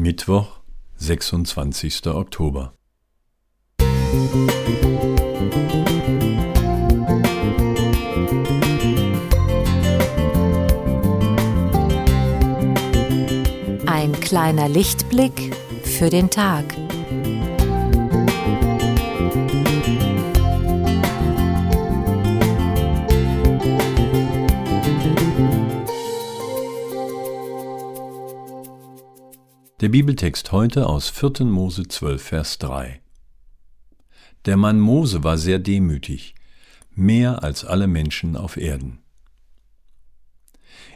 Mittwoch, 26. Oktober. Ein kleiner Lichtblick für den Tag. Der Bibeltext heute aus 4. Mose 12, Vers 3. Der Mann Mose war sehr demütig, mehr als alle Menschen auf Erden.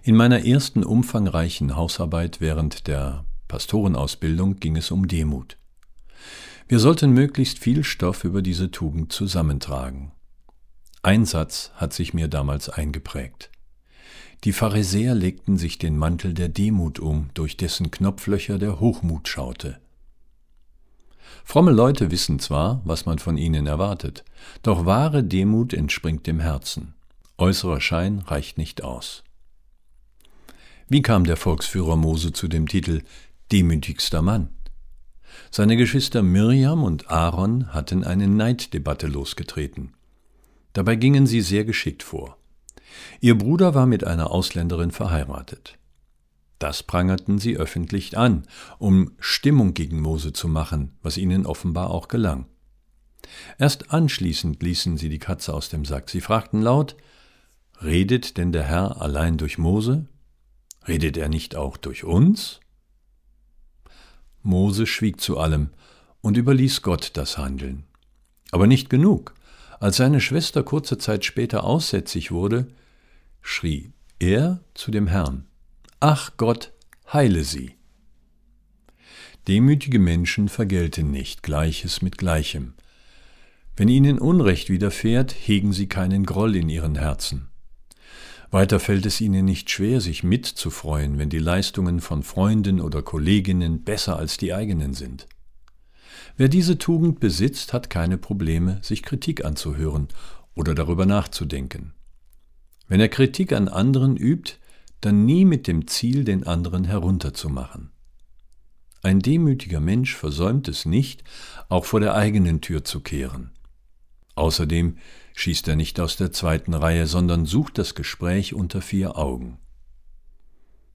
In meiner ersten umfangreichen Hausarbeit während der Pastorenausbildung ging es um Demut. Wir sollten möglichst viel Stoff über diese Tugend zusammentragen. Ein Satz hat sich mir damals eingeprägt. Die Pharisäer legten sich den Mantel der Demut um, durch dessen Knopflöcher der Hochmut schaute. Fromme Leute wissen zwar, was man von ihnen erwartet, doch wahre Demut entspringt dem Herzen. Äußerer Schein reicht nicht aus. Wie kam der Volksführer Mose zu dem Titel Demütigster Mann? Seine Geschwister Mirjam und Aaron hatten eine Neiddebatte losgetreten. Dabei gingen sie sehr geschickt vor. Ihr Bruder war mit einer Ausländerin verheiratet. Das prangerten sie öffentlich an, um Stimmung gegen Mose zu machen, was ihnen offenbar auch gelang. Erst anschließend ließen sie die Katze aus dem Sack. Sie fragten laut, Redet denn der Herr allein durch Mose? Redet er nicht auch durch uns? Mose schwieg zu allem und überließ Gott das Handeln. Aber nicht genug. Als seine Schwester kurze Zeit später aussätzig wurde, schrie er zu dem Herrn, Ach Gott, heile sie. Demütige Menschen vergelten nicht Gleiches mit Gleichem. Wenn ihnen Unrecht widerfährt, hegen sie keinen Groll in ihren Herzen. Weiter fällt es ihnen nicht schwer, sich mitzufreuen, wenn die Leistungen von Freunden oder Kolleginnen besser als die eigenen sind. Wer diese Tugend besitzt, hat keine Probleme, sich Kritik anzuhören oder darüber nachzudenken. Wenn er Kritik an anderen übt, dann nie mit dem Ziel, den anderen herunterzumachen. Ein demütiger Mensch versäumt es nicht, auch vor der eigenen Tür zu kehren. Außerdem schießt er nicht aus der zweiten Reihe, sondern sucht das Gespräch unter vier Augen.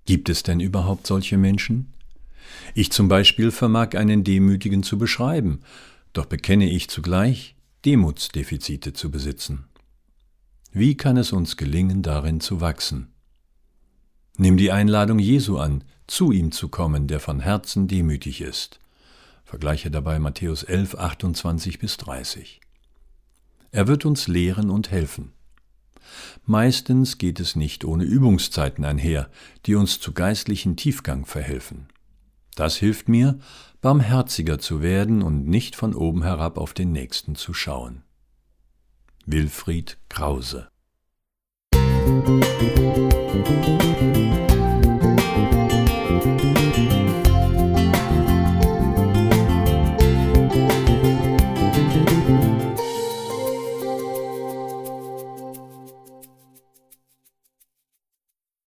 Gibt es denn überhaupt solche Menschen? Ich zum Beispiel vermag einen Demütigen zu beschreiben, doch bekenne ich zugleich, Demutsdefizite zu besitzen. Wie kann es uns gelingen, darin zu wachsen? Nimm die Einladung Jesu an, zu ihm zu kommen, der von Herzen demütig ist. Vergleiche dabei Matthäus 11, 28 bis 30. Er wird uns lehren und helfen. Meistens geht es nicht ohne Übungszeiten einher, die uns zu geistlichen Tiefgang verhelfen. Das hilft mir, barmherziger zu werden und nicht von oben herab auf den Nächsten zu schauen. Wilfried Krause. Musik